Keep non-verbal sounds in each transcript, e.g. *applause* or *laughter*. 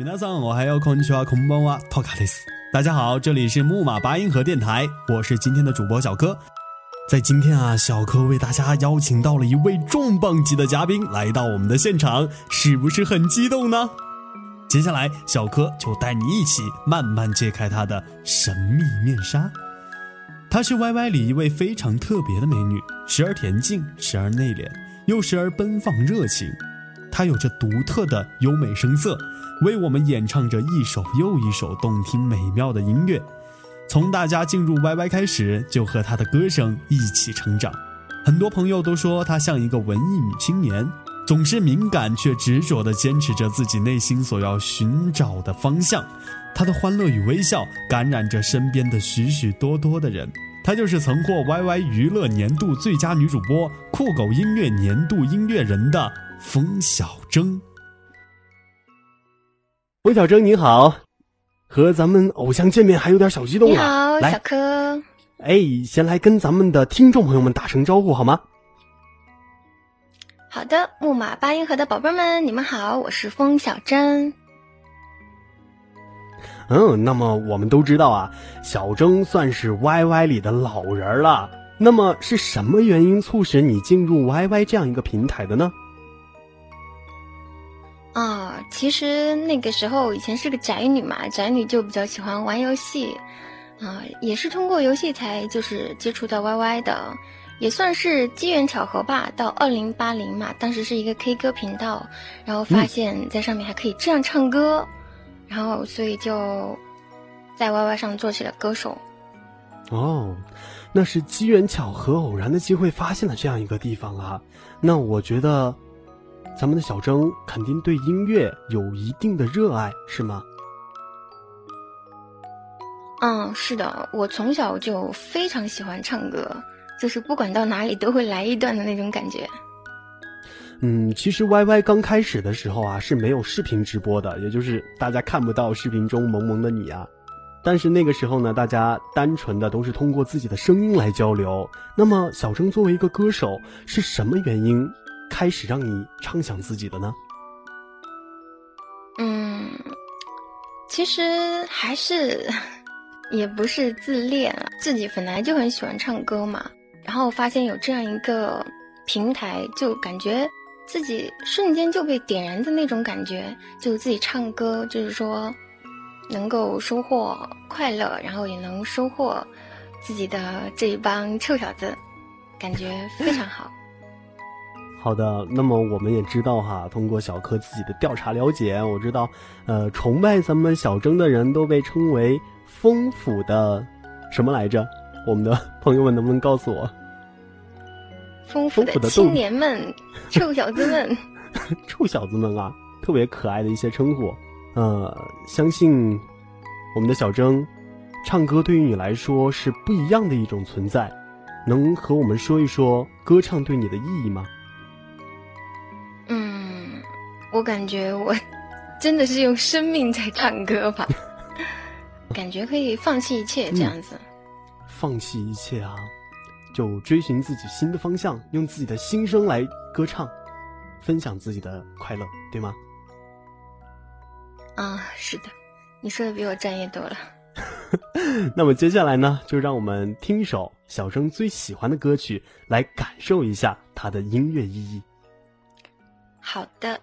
皆さん，我还要こんにちは、こんばんは、トカです。大家好，这里是木马八音盒电台，我是今天的主播小柯。在今天啊，小柯为大家邀请到了一位重磅级的嘉宾来到我们的现场，是不是很激动呢？接下来，小柯就带你一起慢慢揭开她的神秘面纱。她是 YY 里一位非常特别的美女，时而恬静，时而内敛，又时而奔放热情。 她有着独特的优美声色，为我们演唱着一首又一首动听美妙的音乐。从大家进入 YY 开始，就和她的歌声一起成长。很多朋友都说她像一个文艺女青年，总是敏感却执着地坚持着自己内心所要寻找的方向。她的欢乐与微笑感染着身边的许许多多的人。她就是曾获 YY 娱乐年度最佳女主播、酷狗音乐年度音乐人的风小征。冯小征，你好，和咱们偶像见面还有点小激动啊！你好，小柯，哎，先来跟咱们的听众朋友们打声招呼好吗？好的，木马八音盒的宝贝们，你们好，我是风小征。嗯，那么我们都知道啊，小征算是 YY 里的老人了。那么是什么原因促使你进入 YY 这样一个平台的呢？啊，其实那个时候以前是个宅女嘛，宅女就比较喜欢玩游戏，啊，也是通过游戏才就是接触到 YY 的，也算是机缘巧合吧。到二零八零嘛，当时是一个 K 歌频道，然后发现在上面还可以这样唱歌。然后，所以就在 YY 上做起了歌手。哦，那是机缘巧合、偶然的机会发现了这样一个地方啊。那我觉得，咱们的小征肯定对音乐有一定的热爱，是吗？嗯，是的，我从小就非常喜欢唱歌，就是不管到哪里都会来一段的那种感觉。嗯，其实 Y Y 刚开始的时候啊是没有视频直播的，也就是大家看不到视频中萌萌的你啊。但是那个时候呢，大家单纯的都是通过自己的声音来交流。那么小征作为一个歌手，是什么原因开始让你畅想自己的呢？嗯，其实还是 *laughs* 也不是自恋，自己本来就很喜欢唱歌嘛，然后发现有这样一个平台，就感觉。自己瞬间就被点燃的那种感觉，就自己唱歌，就是说，能够收获快乐，然后也能收获自己的这一帮臭小子，感觉非常好。好的，那么我们也知道哈，通过小柯自己的调查了解，我知道，呃，崇拜咱们小征的人都被称为丰富的什么来着？我们的朋友们能不能告诉我？丰富的青年们，*laughs* 臭小子们，臭小子们啊，特别可爱的一些称呼。呃，相信我们的小征，唱歌对于你来说是不一样的一种存在。能和我们说一说歌唱对你的意义吗？我感觉我真的是用生命在唱歌吧，感觉可以放弃一切这样子。放弃一切啊！就追寻自己新的方向，用自己的心声来歌唱，分享自己的快乐，对吗？啊，是的，你说的比我专业多了。*laughs* 那么接下来呢，就让我们听一首小生最喜欢的歌曲，来感受一下它的音乐意义。好的。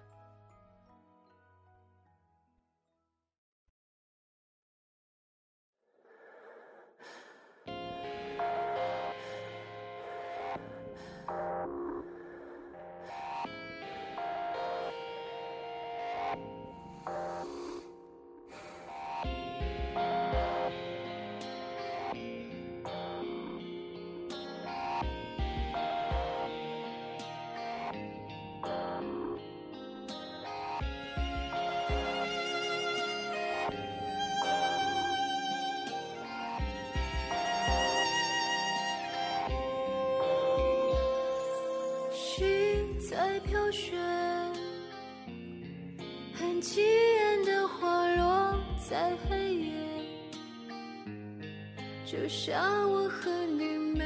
就像我和你，没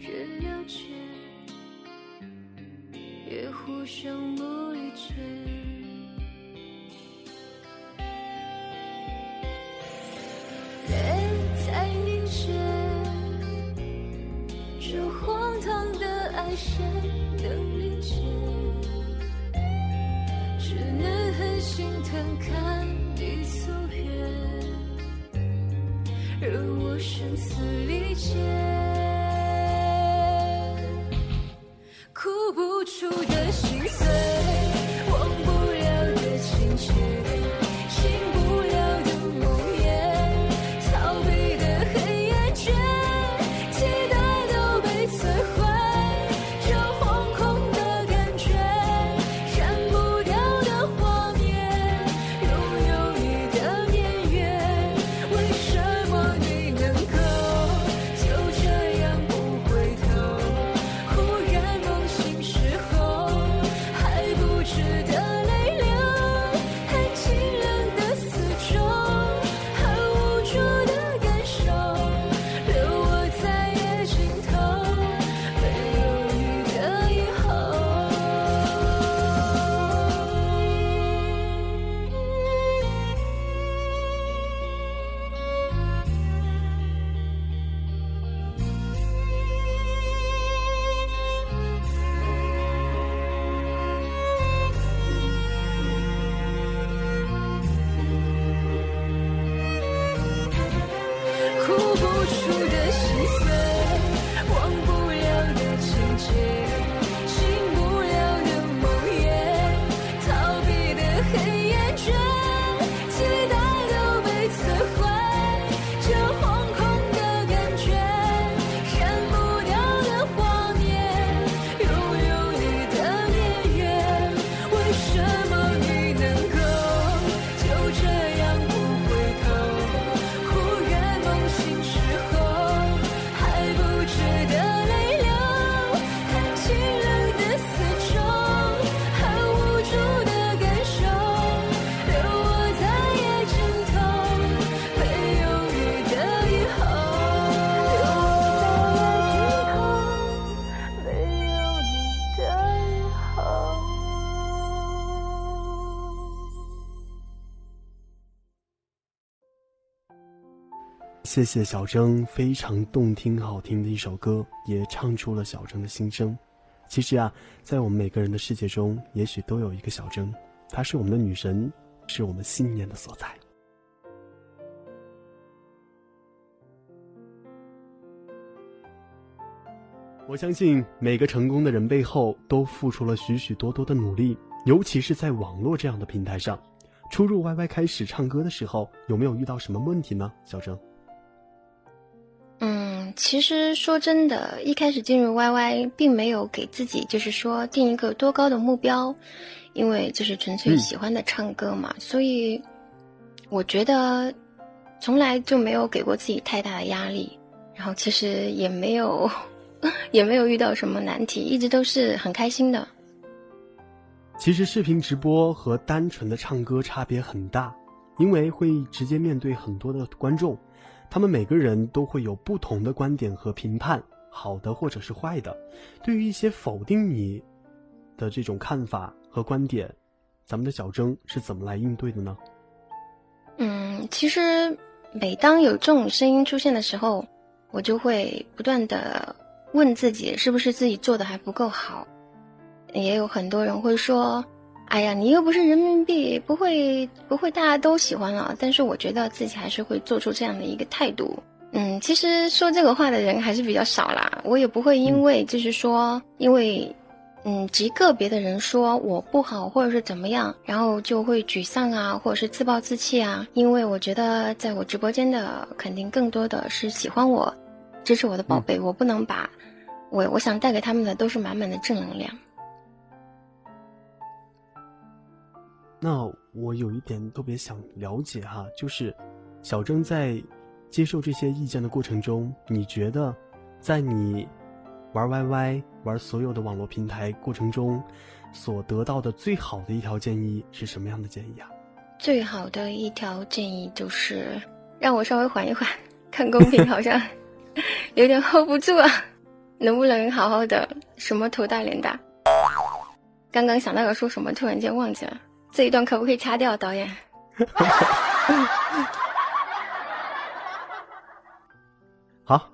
人了解，也互相不理解。夜在凝结，这荒唐的爱，谁能理解？只能很心疼看。让我声嘶力竭，哭不出的心碎，谢谢小征非常动听好听的一首歌，也唱出了小征的心声。其实啊，在我们每个人的世界中，也许都有一个小征，她是我们的女神，是我们信念的所在。我相信每个成功的人背后都付出了许许多多的努力，尤其是在网络这样的平台上。初入 YY 开始唱歌的时候，有没有遇到什么问题呢？小征？嗯，其实说真的，一开始进入 YY 并没有给自己就是说定一个多高的目标，因为就是纯粹嗯喜欢的唱歌嘛，所以我觉得从来就没有给过自己太大的压力，然后其实也没有 *laughs* 也没有遇到什么难题，一直都是很开心的。其实视频直播和单纯的唱歌差别很大，因为会直接面对很多的观众，他们每个人都会有不同的观点和评判，好的或者是坏的。对于一些否定你的这种看法和观点，咱们的小征是怎么来应对的呢？嗯，其实每当有这种声音出现的时候，我就会不断的问自己，是不是自己做的还不够好。也有很多人会说：“哎呀，你又不是人民币，不会不会大家都喜欢了。”但是我觉得自己还是会做出这样的一个态度。嗯，其实说这个话的人还是比较少啦。我也不会因为就是说，因为嗯极个别的人说我不好或者是怎么样，然后就会沮丧啊，或者是自暴自弃啊。因为我觉得在我直播间的肯定更多的是喜欢我、支持我的宝贝，我不能把我我想带给他们的都是满满的正能量。那我有一点特别想了解哈，就是小郑在接受这些意见的过程中，你觉得在你玩 YY 玩所有的网络平台过程中，所得到的最好的一条建议是什么样的建议啊？最好的一条建议就是让我稍微缓一缓，看公屏好像 *laughs* 有点 hold 不住啊，能不能好好的什么头大脸大？刚刚想到要说什么，突然间忘记了，这一段可不可以掐掉，导演？*laughs* 好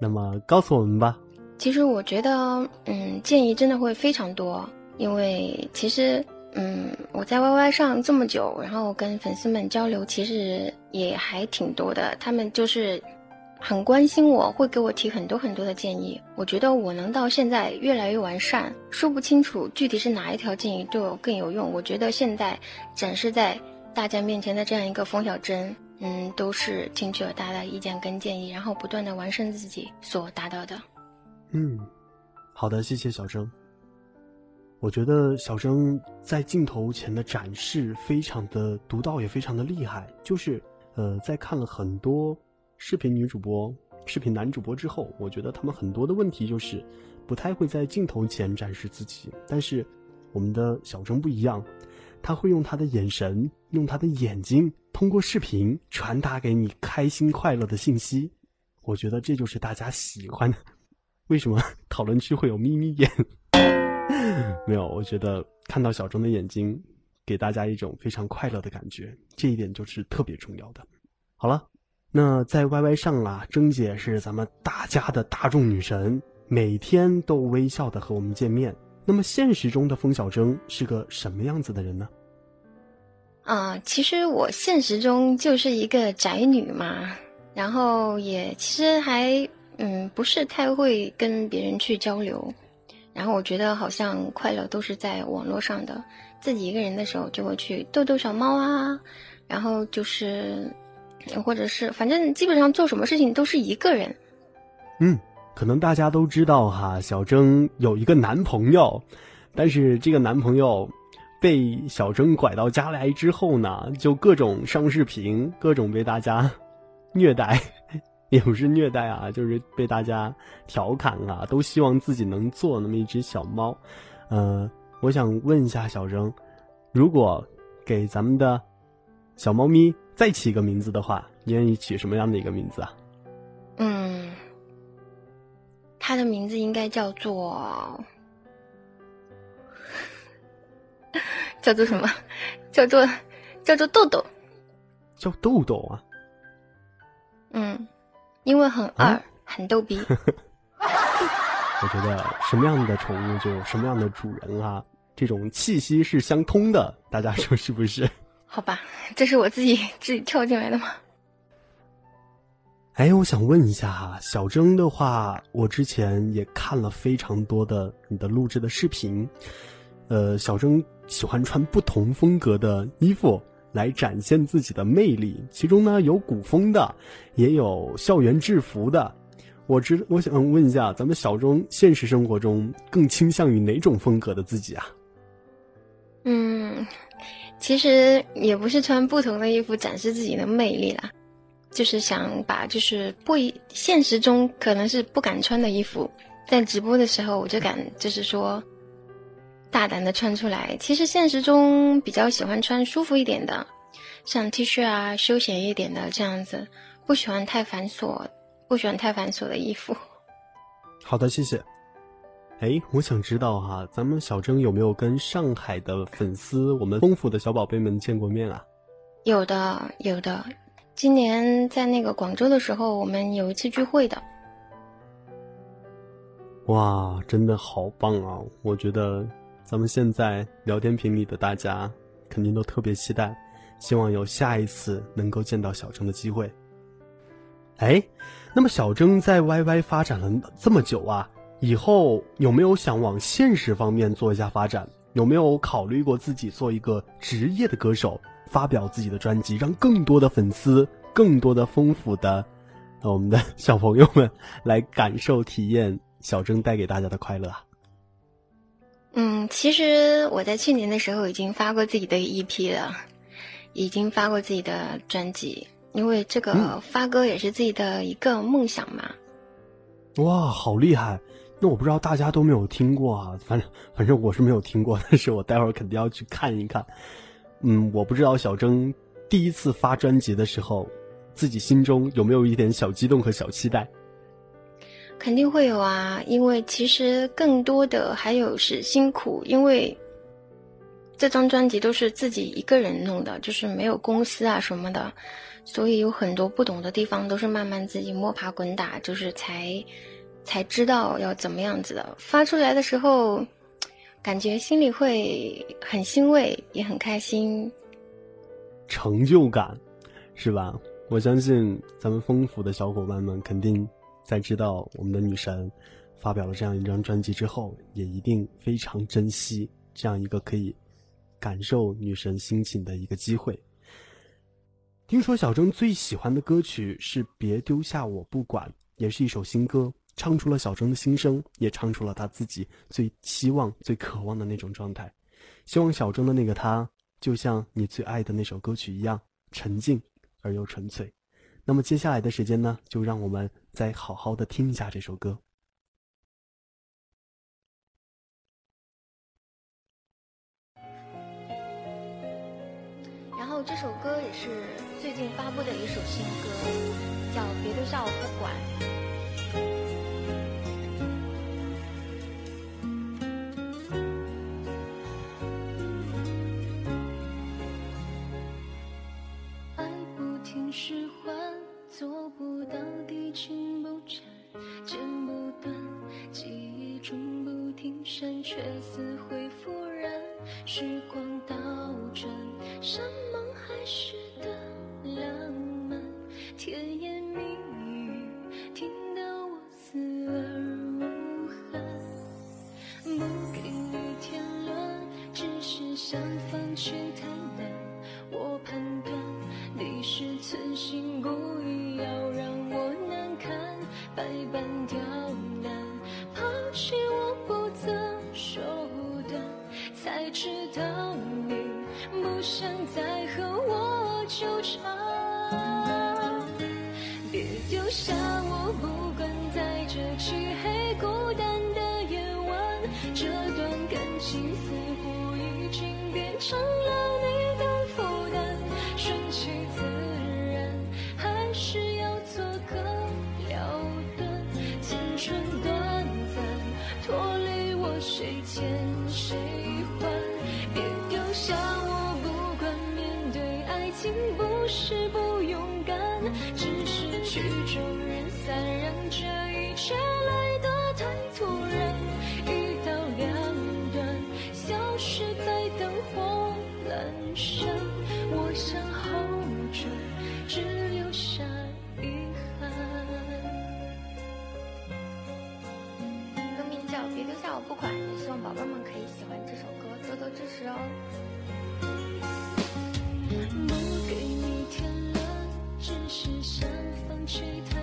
那么告诉我们吧。其实我觉得，嗯，建议真的会非常多，因为其实，嗯，我在 YY 上这么久，然后跟粉丝们交流，其实也还挺多的。他们就是很关心我，会给我提很多很多的建议。我觉得我能到现在越来越完善，说不清楚具体是哪一条建议对我更有用。我觉得现在展示在大家面前的这样一个冯小珍，嗯，都是听取了大家的意见跟建议，然后不断的完善自己所达到的。嗯，好的，谢谢小征。我觉得小征在镜头前的展示非常的独到，也非常的厉害。就是呃，在看了很多视频女主播、视频男主播之后，我觉得他们很多的问题就是不太会在镜头前展示自己。但是我们的小钟不一样，他会用他的眼神，用他的眼睛，通过视频传达给你开心快乐的信息。我觉得这就是大家喜欢的。为什么讨论区会有眯眯眼？没有，我觉得看到小钟的眼睛，给大家一种非常快乐的感觉，这一点就是特别重要的。好了，那在 YY 上啊，征姐是咱们大家的大众女神，每天都微笑的和我们见面。那么现实中的风小征是个什么样子的人呢？啊，其实我现实中就是一个宅女嘛，然后也其实还。嗯，不是太会跟别人去交流，然后我觉得好像快乐都是在网络上的。自己一个人的时候就会去逗逗小猫啊，然后就是，或者是反正基本上做什么事情都是一个人。嗯，可能大家都知道哈，小征有一个男朋友，但是这个男朋友被小征拐到家来之后呢，就各种上视频，各种被大家 *laughs* 虐待。*laughs* 也不是虐待啊，就是被大家调侃啊，都希望自己能做那么一只小猫。呃，我想问一下小征，如果给咱们的小猫咪再起一个名字的话，你愿意起什么样的一个名字啊？嗯，它的名字应该叫做 *laughs* 叫做什么？叫做叫做豆豆。叫豆豆啊？嗯。因为很二，很逗逼。*laughs* 我觉得什么样的宠物就什么样的主人啊，这种气息是相通的，大家说是不是？好吧，这是我自己 *laughs* 自己跳进来的吗？哎，我想问一下哈，小征的话，我之前也看了非常多的你的录制的视频，呃，小征喜欢穿不同风格的衣服。来展现自己的魅力，其中呢有古风的，也有校园制服的。我知，我想问一下，咱们小钟现实生活中更倾向于哪种风格的自己啊？嗯，其实也不是穿不同的衣服展示自己的魅力啦，就是想把就是不一现实中可能是不敢穿的衣服，在直播的时候我就敢，就是说。大胆的穿出来，其实现实中比较喜欢穿舒服一点的，像 T 恤啊，休闲一点的这样子，不喜欢太繁琐，不喜欢太繁琐的衣服。好的，谢谢。哎，我想知道哈，咱们小征有没有跟上海的粉丝，我们丰富的小宝贝们见过面啊？有的，有的。今年在那个广州的时候，我们有一次聚会的。哇，真的好棒啊！我觉得。咱们现在聊天屏里的大家，肯定都特别期待，希望有下一次能够见到小征的机会。哎，那么小征在 YY 发展了这么久啊，以后有没有想往现实方面做一下发展？有没有考虑过自己做一个职业的歌手，发表自己的专辑，让更多的粉丝、更多的丰富的我们的 *laughs* 小朋友们来感受、体验小郑带给大家的快乐啊？嗯，其实我在去年的时候已经发过自己的 EP 了，已经发过自己的专辑，因为这个发歌也是自己的一个梦想嘛。哇，好厉害！那我不知道大家都没有听过啊，反正反正我是没有听过，但是我待会儿肯定要去看一看。嗯，我不知道小征第一次发专辑的时候，自己心中有没有一点小激动和小期待。肯定会有啊，因为其实更多的还有是辛苦，因为这张专辑都是自己一个人弄的，就是没有公司啊什么的，所以有很多不懂的地方都是慢慢自己摸爬滚打，就是才才知道要怎么样子的。发出来的时候，感觉心里会很欣慰，也很开心。成就感，是吧？我相信咱们丰富的小伙伴们肯定在知道我们的女神发表了这样一张专辑之后，也一定非常珍惜这样一个可以感受女神心情的一个机会。听说小郑最喜欢的歌曲是《别丢下我不管》，也是一首新歌，唱出了小钟的心声，也唱出了他自己最希望、最渴望的那种状态。希望小钟的那个他，就像你最爱的那首歌曲一样，沉静而又纯粹。那么接下来的时间呢，就让我们再好好的听一下这首歌。然后这首歌也是最近发布的一首新歌，叫《别丢下我不管》。做不到地情不缠，剪不断，记忆中不停闪，却死灰复燃。时光倒转，山盟海誓的浪漫，甜言蜜语听得我死而无憾。不给你添乱，只是想放弃太难。我判断你是存心百般刁难，抛弃我不择手段，才知道你不想再和我纠缠。别丢下我，不管在这漆黑孤单的夜晚，这段感情似乎已经变成欠谁还？别丢下我，不管面对爱情不是不勇敢，只是曲终人散，让这一切来得太突然。一刀两断，消失在灯火阑珊。我想 hold 着，只留下遗憾。歌名叫《别丢下我不管》，望宝贝们可以喜欢这首歌，多多支持哦。不给你添乱，只是想放弃太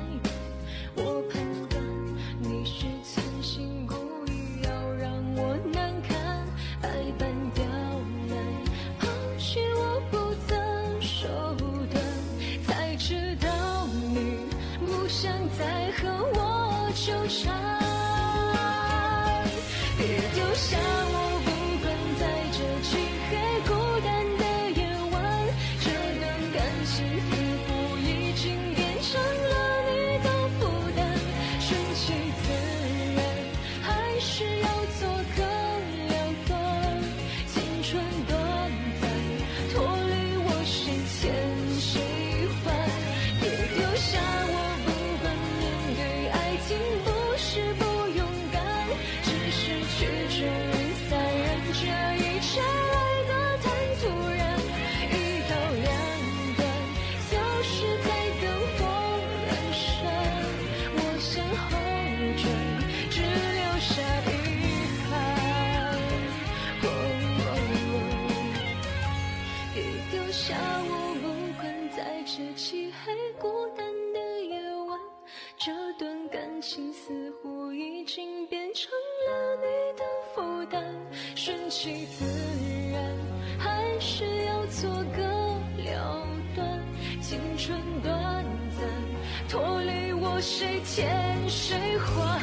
顺其自然，还是要做个了断。青春短暂，脱离我谁欠谁还？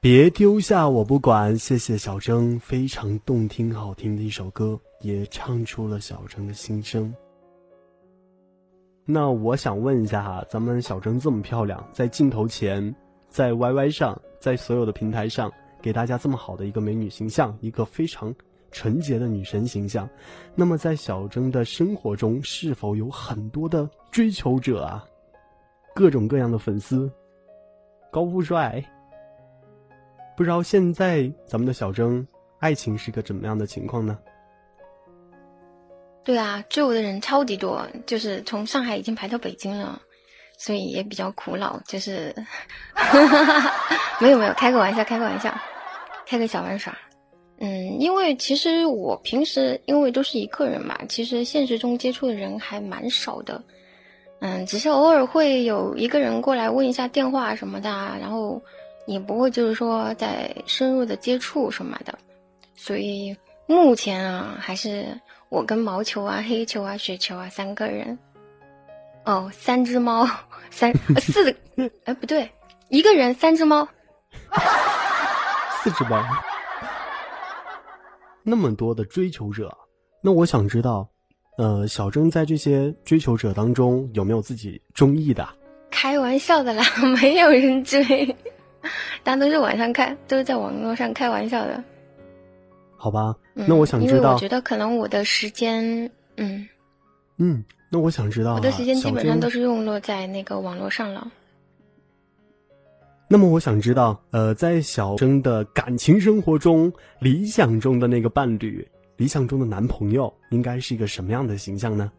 别丢下我不管，谢谢小征，非常动听好听的一首歌，也唱出了小征的心声。那我想问一下哈，咱们小征这么漂亮，在镜头前，在 YY 上，在所有的平台上，给大家这么好的一个美女形象，一个非常纯洁的女神形象。那么在小征的生活中，是否有很多的追求者啊？各种各样的粉丝，高富帅。不知道现在咱们的小征爱情是个怎么样的情况呢？对啊，追我的人超级多，就是从上海已经排到北京了，所以也比较苦恼。就是 *laughs* 没有没有，开个玩笑，开个玩笑，开个小玩耍。嗯，因为其实我平时因为都是一个人嘛，其实现实中接触的人还蛮少的。嗯，只是偶尔会有一个人过来问一下电话什么的，然后。也不会就是说再深入的接触什么的，所以目前啊，还是我跟毛球啊、黑球啊、雪球啊三个人。哦，三只猫，三四，*laughs* 哎不对，一个人三只猫，四只猫，*laughs* 那么多的追求者，那我想知道，呃，小郑在这些追求者当中有没有自己中意的？开玩笑的啦，*laughs* 没有人追。*laughs* 大家都是晚上开，都是在网络上开玩笑的，好吧？那我想知道，因为我觉得可能我的时间，嗯嗯，那我想知道，我的时间基本上都是用落在那个网络上了。那么我想知道，呃，在小征的感情生活中，理想中的那个伴侣，理想中的男朋友，应该是一个什么样的形象呢？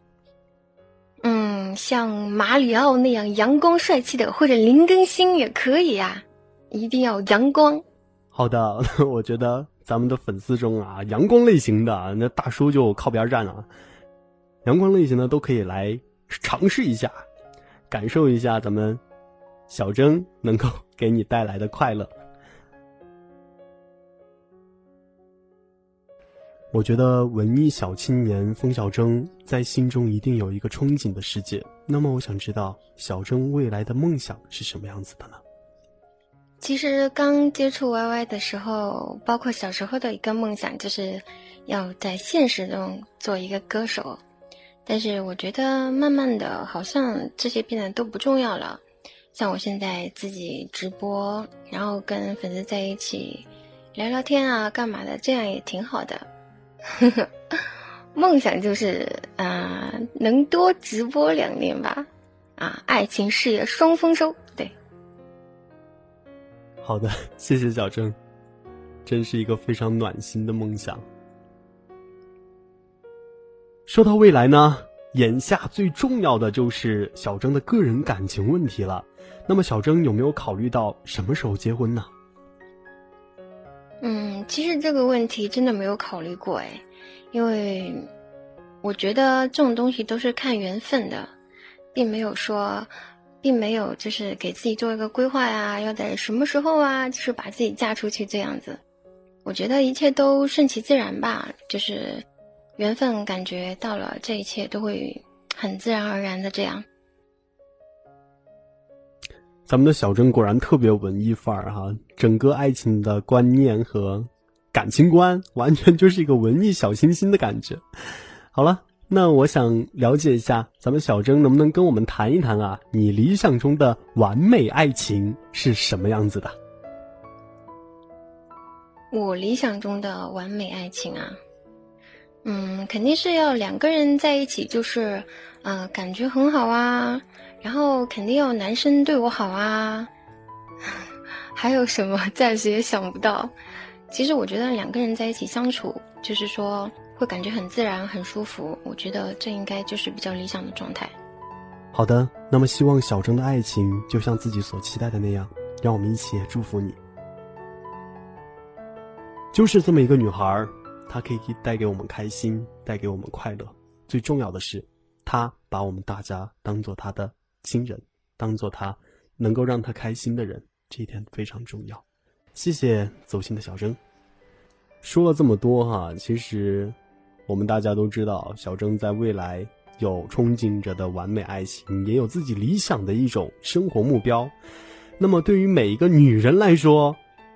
嗯，像马里奥那样阳光帅气的，或者林更新也可以呀。一定要阳光。好的，*laughs* 我觉得咱们的粉丝中啊，阳光类型的那大叔就靠边站了。阳光类型的都可以来尝试一下，感受一下咱们小征能够给你带来的快乐。我觉得文艺小青年风小征在心中一定有一个憧憬的世界。那么，我想知道小征未来的梦想是什么样子的呢？其实刚接触 YY 的时候，包括小时候的一个梦想，就是要在现实中做一个歌手。但是我觉得慢慢的，好像这些变得都不重要了。像我现在自己直播，然后跟粉丝在一起聊聊天啊，干嘛的，这样也挺好的。*laughs* 梦想就是啊，能多直播两年吧，啊，爱情事业双丰收。对。好的，*laughs* 谢谢小郑，真是一个非常暖心的梦想。说到未来呢，眼下最重要的就是小郑的个人感情问题了。那么，小郑有没有考虑到什么时候结婚呢？嗯，其实这个问题真的没有考虑过哎，因为我觉得这种东西都是看缘分的，并没有说。并没有，就是给自己做一个规划呀，要在什么时候啊，就是把自己嫁出去这样子。我觉得一切都顺其自然吧，就是缘分，感觉到了，这一切都会很自然而然的这样。咱们的小珍果然特别文艺范儿哈，整个爱情的观念和感情观，完全就是一个文艺小清新的感觉。好了。那我想了解一下，咱们小征能不能跟我们谈一谈啊？你理想中的完美爱情是什么样子的？我理想中的完美爱情啊，嗯，肯定是要两个人在一起，就是，呃，感觉很好啊，然后肯定要男生对我好啊，*laughs* 还有什么暂时也想不到。其实我觉得两个人在一起相处，就是说。会感觉很自然、很舒服，我觉得这应该就是比较理想的状态。好的，那么希望小征的爱情就像自己所期待的那样，让我们一起也祝福你。就是这么一个女孩，她可以带给我们开心，带给我们快乐。最重要的是，她把我们大家当做她的亲人，当做她能够让她开心的人，这一点非常重要。谢谢走心的小征。说了这么多哈，其实。我们大家都知道，小郑在未来有憧憬着的完美爱情，也有自己理想的一种生活目标。那么，对于每一个女人来说，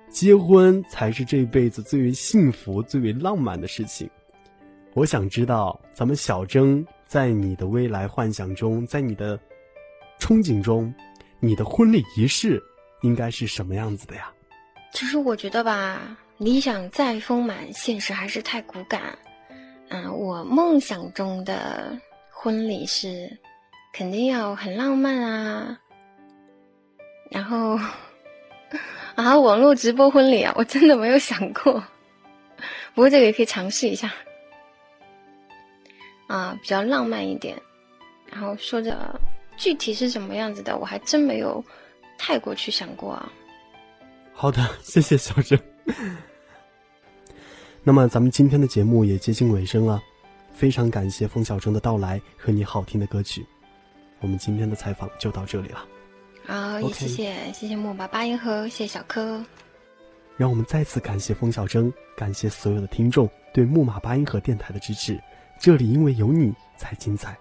结婚才是这辈子最为幸福、最为浪漫的事情。我想知道，咱们小征在你的未来幻想中，在你的憧憬中，你的婚礼仪式应该是什么样子的呀？其实我觉得吧，理想再丰满，现实还是太骨感。嗯，我梦想中的婚礼是肯定要很浪漫啊，然后啊，网络直播婚礼啊，我真的没有想过，不过这个也可以尝试一下啊，比较浪漫一点。然后说着具体是什么样子的，我还真没有太过去想过啊。好的，谢谢小郑。那么咱们今天的节目也接近尾声了，非常感谢冯小征的到来和你好听的歌曲。我们今天的采访就到这里了，好，也谢谢谢谢木马八音盒，谢谢小柯。让我们再次感谢冯小征，感谢所有的听众对木马八音盒电台的支持。这里因为有你才精彩。